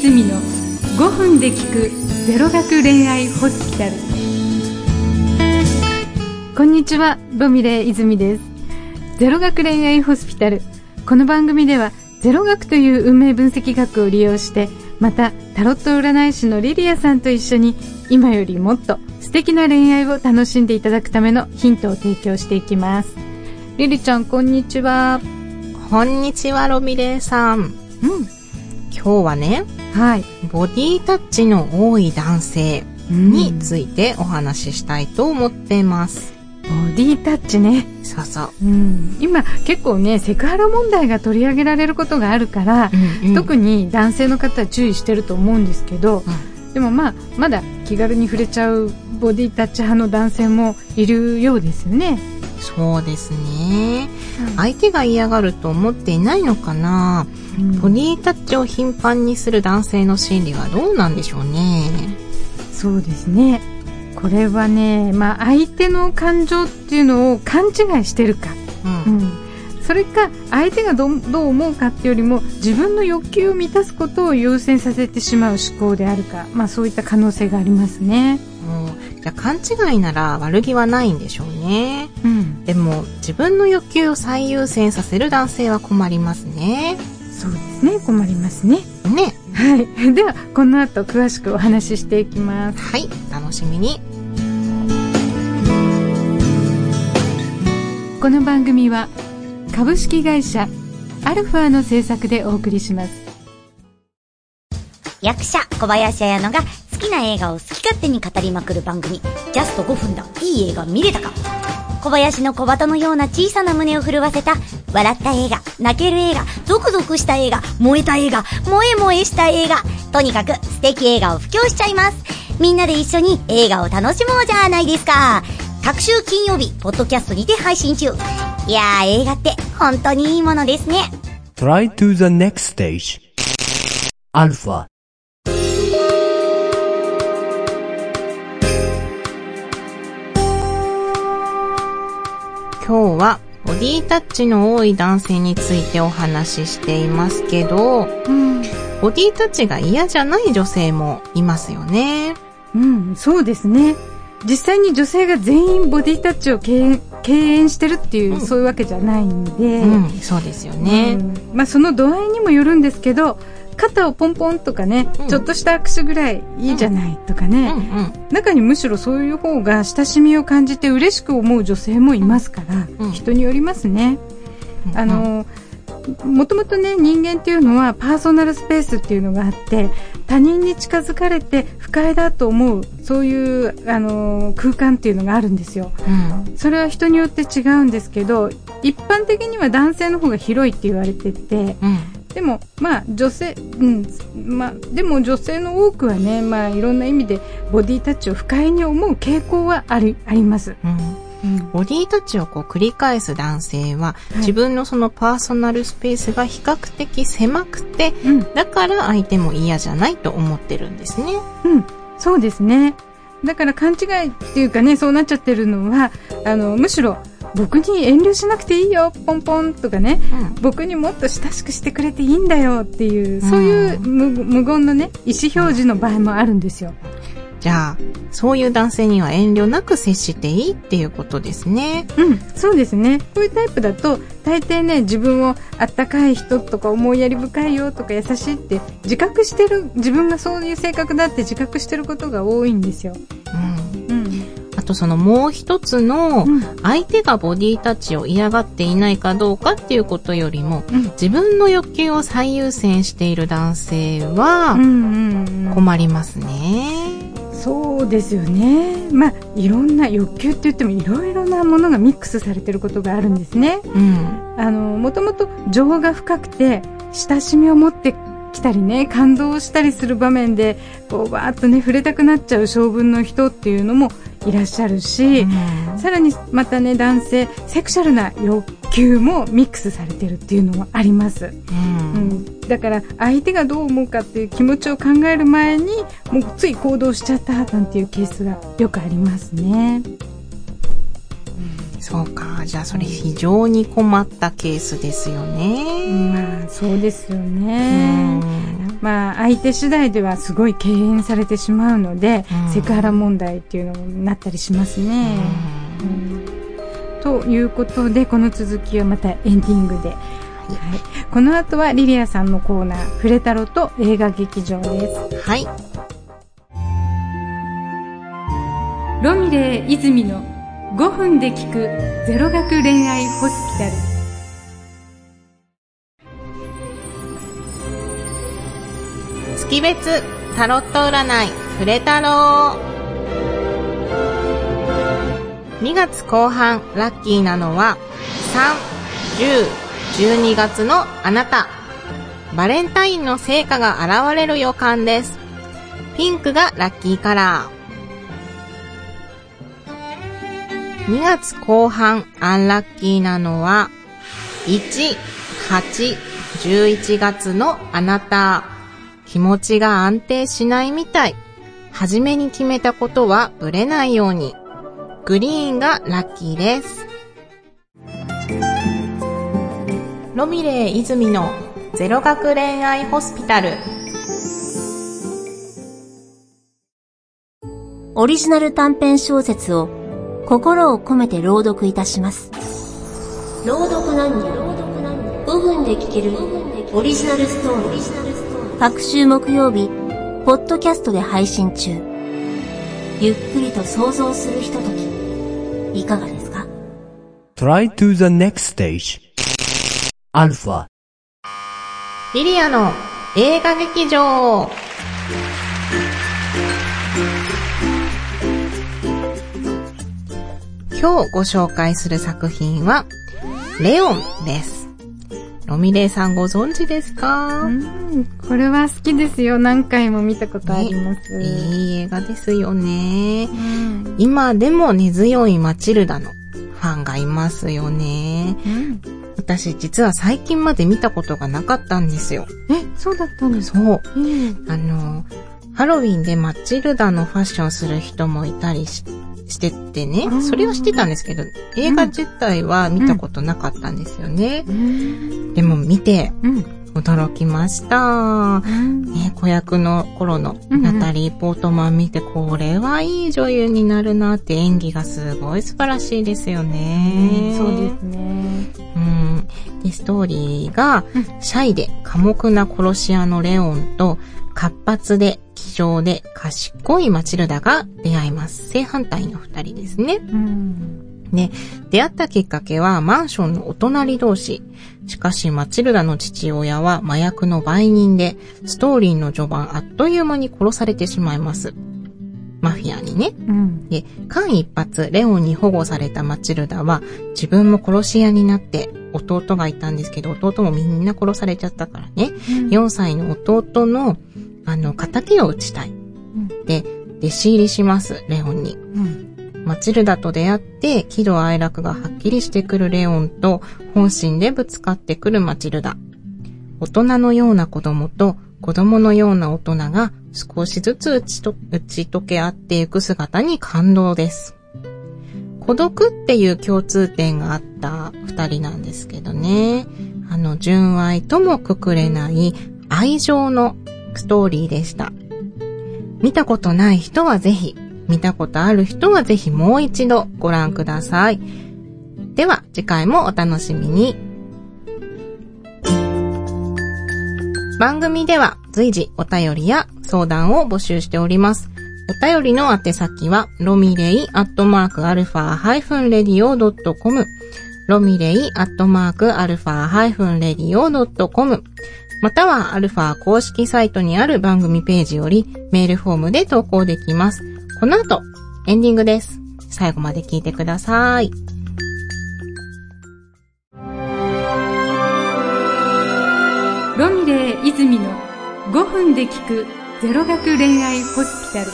泉の5分で聞くゼロ学恋愛ホスピタル。こんにちはロミレ泉です。ゼロ学恋愛ホスピタル。この番組ではゼロ学という運命分析学を利用してまたタロット占い師のリリアさんと一緒に今よりもっと素敵な恋愛を楽しんでいただくためのヒントを提供していきます。リリちゃんこんにちは。こんにちは、ロミレイさん。うん今日はね、はいボディタッチの多い男性についてお話ししたいと思っています。ボディタッチねそうそう。うん、今結構ねセクハラ問題が取り上げられることがあるから、うん特に男性の方は注意してると思うんですけど、でもまあまだ気軽に触れちゃうボディタッチ派の男性もいるようですよね。そうですね。相手が嫌がると思っていないのかな、うんボディタッチを頻繁にする男性の心理はどうなんでしょうね。そうですねこれはね、まあ、相手の感情っていうのを勘違いしてるか、うん。うん、それか相手がどうどう思うかっていうよりも自分の欲求を満たすことを優先させてしまう思考であるか、まあ、そういった可能性がありますね。じゃあ勘違いなら悪気はないんでしょうね。うんでも自分の欲求を最優先させる男性は困りますね。そうですね困りますねね。はい ではこの後詳しくお話ししていきますはい、楽しみに。この番組は株式会社アルファの制作でお送りします役者小林彩乃が好きな映画を好き勝手に語りまくる番組「ジャスト5分だ。いい映画見れたか」小林の小鳩のような小さな胸を震わせた笑った映画泣ける映画ゾクゾクした映画燃えた映画萌え萌えした映画。とにかく素敵映画を布教しちゃいます。みんなで一緒に映画を楽しもうじゃないですか。各週金曜日ポッドキャストにて配信中。いやー映画って本当にいいものですね。Try to the next stage. Alpha. 今日はボディタッチの多い男性についてお話ししていますけど、うん、ボディタッチが嫌じゃない女性もいますよね。うん、そうですね。実際に女性が全員ボディタッチを敬遠してるっていう、うん。そういうわけじゃないんで、うん、そうですよね。うん。まあ、その度合いにもよるんですけど肩をポンポンとかね、うん。ちょっとした握手ぐらいいいじゃないとかうん、ね、うん、中にむしろそういう方が親しみを感じて嬉しく思う女性もいますから、うん。人によりますね。うん。あのもともとね人間っていうのはパーソナルスペースっていうのがあって他人に近づかれて不快だと思うそういうあの空間っていうのがあるんですよ。うん、それは人によって違うんですけど一般的には男性の方が広いって言われててうん、でもまあ女性うんまあでも女性の多くはねまあいろんな意味でボディタッチを不快に思う傾向はありあります。うん。うんボディタッチをこう繰り返す男性は、い自分のそのパーソナルスペースが比較的狭くて、うんだから相手も嫌じゃないと思ってるんですね。うん、そうですね。だから勘違いっていうかね、そうなっちゃってるのは、あの、むしろ、僕に遠慮しなくていいよ、ポンポンとかね、うん。僕にもっと親しくしてくれていいんだよっていう、そういう無無言のね、意思表示の場合もあるんですよ。じゃあ、そういう男性には遠慮なく接していいっていうことですね。うん、そうですね。こういうタイプだと、大抵ね、自分をあったかい人とか思いやり深いよとか優しいって自覚してる、自分がそういう性格だって自覚してることが多いんですよ。うん。とそのもう一つの、うん相手がボディタッチを嫌がっていないかどうかっていうことよりも、うん自分の欲求を最優先している男性はうんうんうん。困りますね。そうですよね。まあ、いろんな欲求って言ってもいろいろなものがミックスされてることがあるんですね。うん。あの、もともと情が深くて、親しみを持ってきたりね、感動したりする場面で、こう、わーっとね、触れたくなっちゃう性分の人っていうのもいらっしゃるし、さらにまたね、男性、セクシャルな欲求もミックスされてるっていうのもあります。うんうん、だから相手がどう思うかっていう気持ちを考える前にもうつい行動しちゃったなんていうケースがよくありますね。そうか。じゃあそれ非常に困ったケースですよね。まあそうですようね。んまあ相手次第ではすごい敬遠されてしまうので、うんセクハラ問題っていうのになったりしますね。うんということでこの続きはまたエンディングで、はい、この後はリリアさんのコーナー「フレタロと映画劇場」です。はい。ロミレイ泉の5分で聞くゼロ学恋愛ホスピタル。月別タロット占いフレタロー2月後半ラッキーなのは3、10、12月のあなた。バレンタインの成果が現れる予感です。ピンクがラッキーカラー。2月後半アンラッキーなのは1、8、11月のあなた気持ちが安定しないみたい。初めに決めたことはブレないように。グリーンがラッキーです。ロミレイ泉のゼロ学恋愛ホスピタル。オリジナル短編小説を心を込めて朗読いたします。朗読なんに5分で聞けるオリジナルストーリー。各週木曜日、ポッドキャストで配信中。ゆっくりと想像するひととき、いかがですか？Try to the next stage. Alpha. リリアの映画劇場。今日ご紹介する作品は、レオンです。ロミレイさんご存知ですか、うん、これは好きですよ。何回も見たことあります。いい映画ですよね。うん今でも根強いマチルダのファンがいますよね。うん私実は最近まで見たことがなかったんですよ。え、そうだったんですか？そう。ええあの、ハロウィンでマチルダのファッションする人もいたりししててねそれは知ってたんですけど、映画自体は見たことなかったんですよね。うんでも見てうん驚きました。うんね、子役の頃のナタリー・ポートマン見て、これはいい女優になるなって演技がすごい素晴らしいですよね。そうですね。うん。で、ストーリーが、シャイで寡黙な殺し屋のレオンと、活発で気丈で賢いマチルダが出会います。正反対の二人ですね。うんね、出会ったきっかけはマンションのお隣同士。しかしマチルダの父親は麻薬の売人で、ストーリーの序盤あっという間に殺されてしまいます。マフィアにね。うんで、間一髪、レオンに保護されたマチルダは、自分も殺し屋になって、弟がいたんですけど、弟もみんな殺されちゃったからね。4歳の弟の、あの、仇を討ちたい。で、弟子入りします、レオンに。うんマチルダと出会って、喜怒哀楽がはっきりしてくるレオンと、本心でぶつかってくるマチルダ。大人のような子供と、子供のような大人が少しずつ打ちと打ち解け合っていく姿に感動です。孤独っていう共通点があった二人なんですけどね。あの、純愛ともくくれない愛情のストーリーでした。見たことない人はぜひ、見たことある人はぜひもう一度ご覧ください。では、次回もお楽しみに。番組では随時お便りや相談を募集しております。お便りの宛先は、ロミレイアットマークアルファハイフンレディオドットコム、ロミレイアットマークアルファハイフンレディオドットコム、またはアルファ公式サイトにある番組ページよりメールフォームで投稿できます。この後、エンディングです。最後まで聞いてください。ロミレー保泉の5分で効くゼロ学恋愛ホスピタル。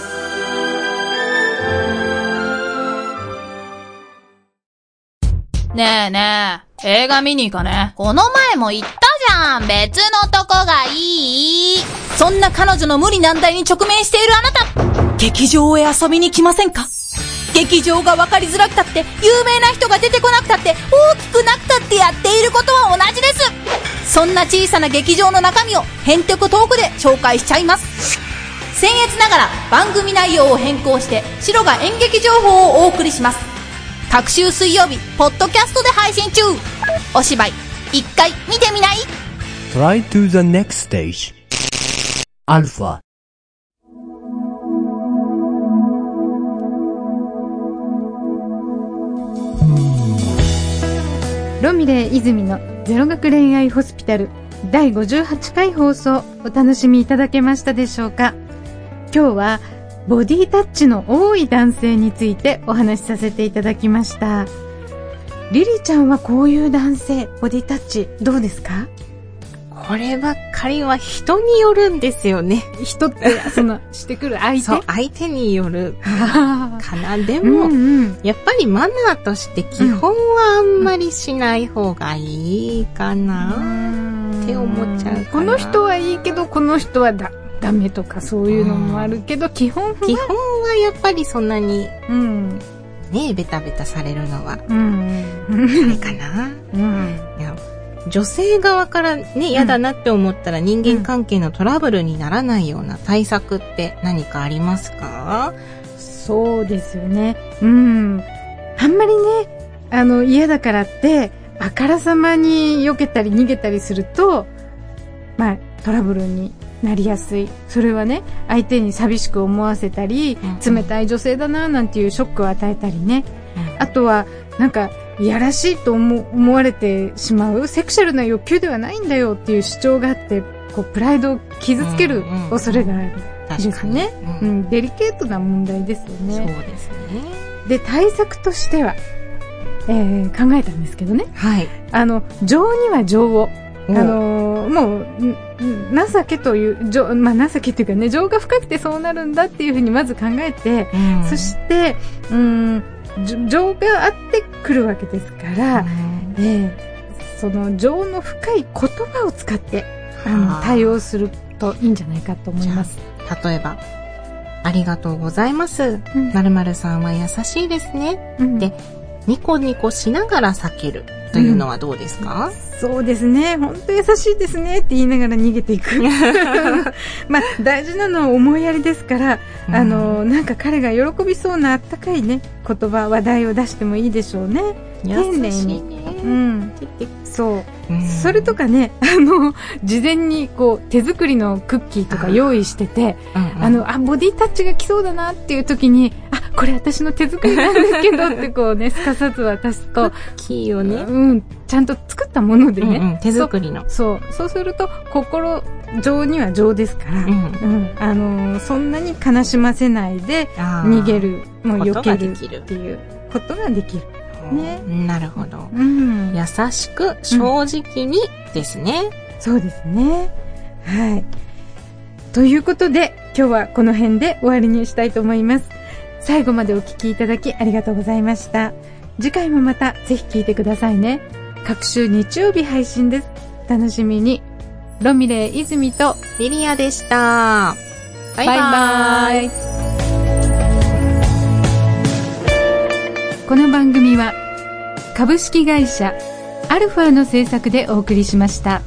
ねえねえ、映画見に行かね。この前も言ったん別のとこがいい？そんな彼女の無理難題に直面しているあなた。劇場へ遊びに来ませんか？劇場が分かりづらくたって、有名な人が出てこなくたって、大きくなくたってやっていることは同じです。そんな小さな劇場の中身をヘンテコトークで紹介しちゃいます。僭越ながら番組内容を変更して、白が演劇情報をお送りします。各週水曜日、ポッドキャストで配信中。お芝居、一回見てみない？Try to the next stage. Alpha. ロミレイ泉のゼロ学恋愛ホスピタル第58回放送お楽しみいただけましたでしょうか今日はボディタッチの多い男性についてお話しさせていただきましたリリちゃんはこういう男性ボディタッチどうですか？こればっかりは人によるんですよね。人ってその してくる相手？そう、相手による。あかな？でーも、うんうん。やっぱりマナーとして基本はあんまりしない方がいいかな。って思っちゃうこの人はいいけどこの人はだダメとかそういうのもあるけど基本は？基本はやっぱりそんなにうん。ね、ベタベタされるのは、うん。あれかな。うん女性側からね、嫌だなって思ったら人間関係のトラブルにならないような対策って何かありますか？そうですよね。うん。あんまりね、あの、嫌だからって、あからさまに避けたり逃げたりすると、まあ、トラブルになりやすい。それはね、相手に寂しく思わせたり、うん冷たい女性だな、なんていうショックを与えたりね。あとは、なんか、いやらしいと思思われてしまう、セクシャルな欲求ではないんだよっていう主張があって、こう、プライドを傷つける恐れがある。ですね。ううんん、デリケートな問題ですよね。そうですね。で、対策としては、えー考えたんですけどね。はい。あの、情には情を。あおのーもう、んん情けという、情、まあ、情けっていうかね、情が深くてそうなるんだっていうふうにまず考えて、うんそして、うん、情があってくるわけですから、えーその情の深い言葉を使って、あはの、あ対応するといいんじゃないかと思います。例えば、ありがとうございます。うんまるまるさんは優しいですね。うんでニコニコしながら避けるというのはどうですか、そうですね。本当優しいですねって言いながら逃げていく。まあ、大事なのは思いやりですから、あの、なんか彼が喜びそうなあったかいね、言葉、話題を出してもいいでしょうね。優丁寧に。うん。そう。うんそれとかね、あの、事前にこう、手作りのクッキーとか用意してて、うんうんあの、あ、ボディタッチが来そうだなっていう時に、あ、これ私の手作りなんですけどってこうね、すかさず渡すと、キーをね、うん、ちゃんと作ったものでね、うんうん手作りの。そう。そうすると、心情には情ですから、うんうんあのーそんなに悲しませないで、逃げる、もう避けるができるっていうことができる。ねなるほど。うん。優しく、正直にですね。そうですね。はい。ということで、今日はこの辺で終わりにしたいと思います。最後までお聞きいただきありがとうございました。次回もまたぜひ聞いてくださいね。各週日曜日配信です。楽しみに。ロミレイ泉とリリアでした。バイバイ。バイバイこの番組は株式会社アルファの制作でお送りしました。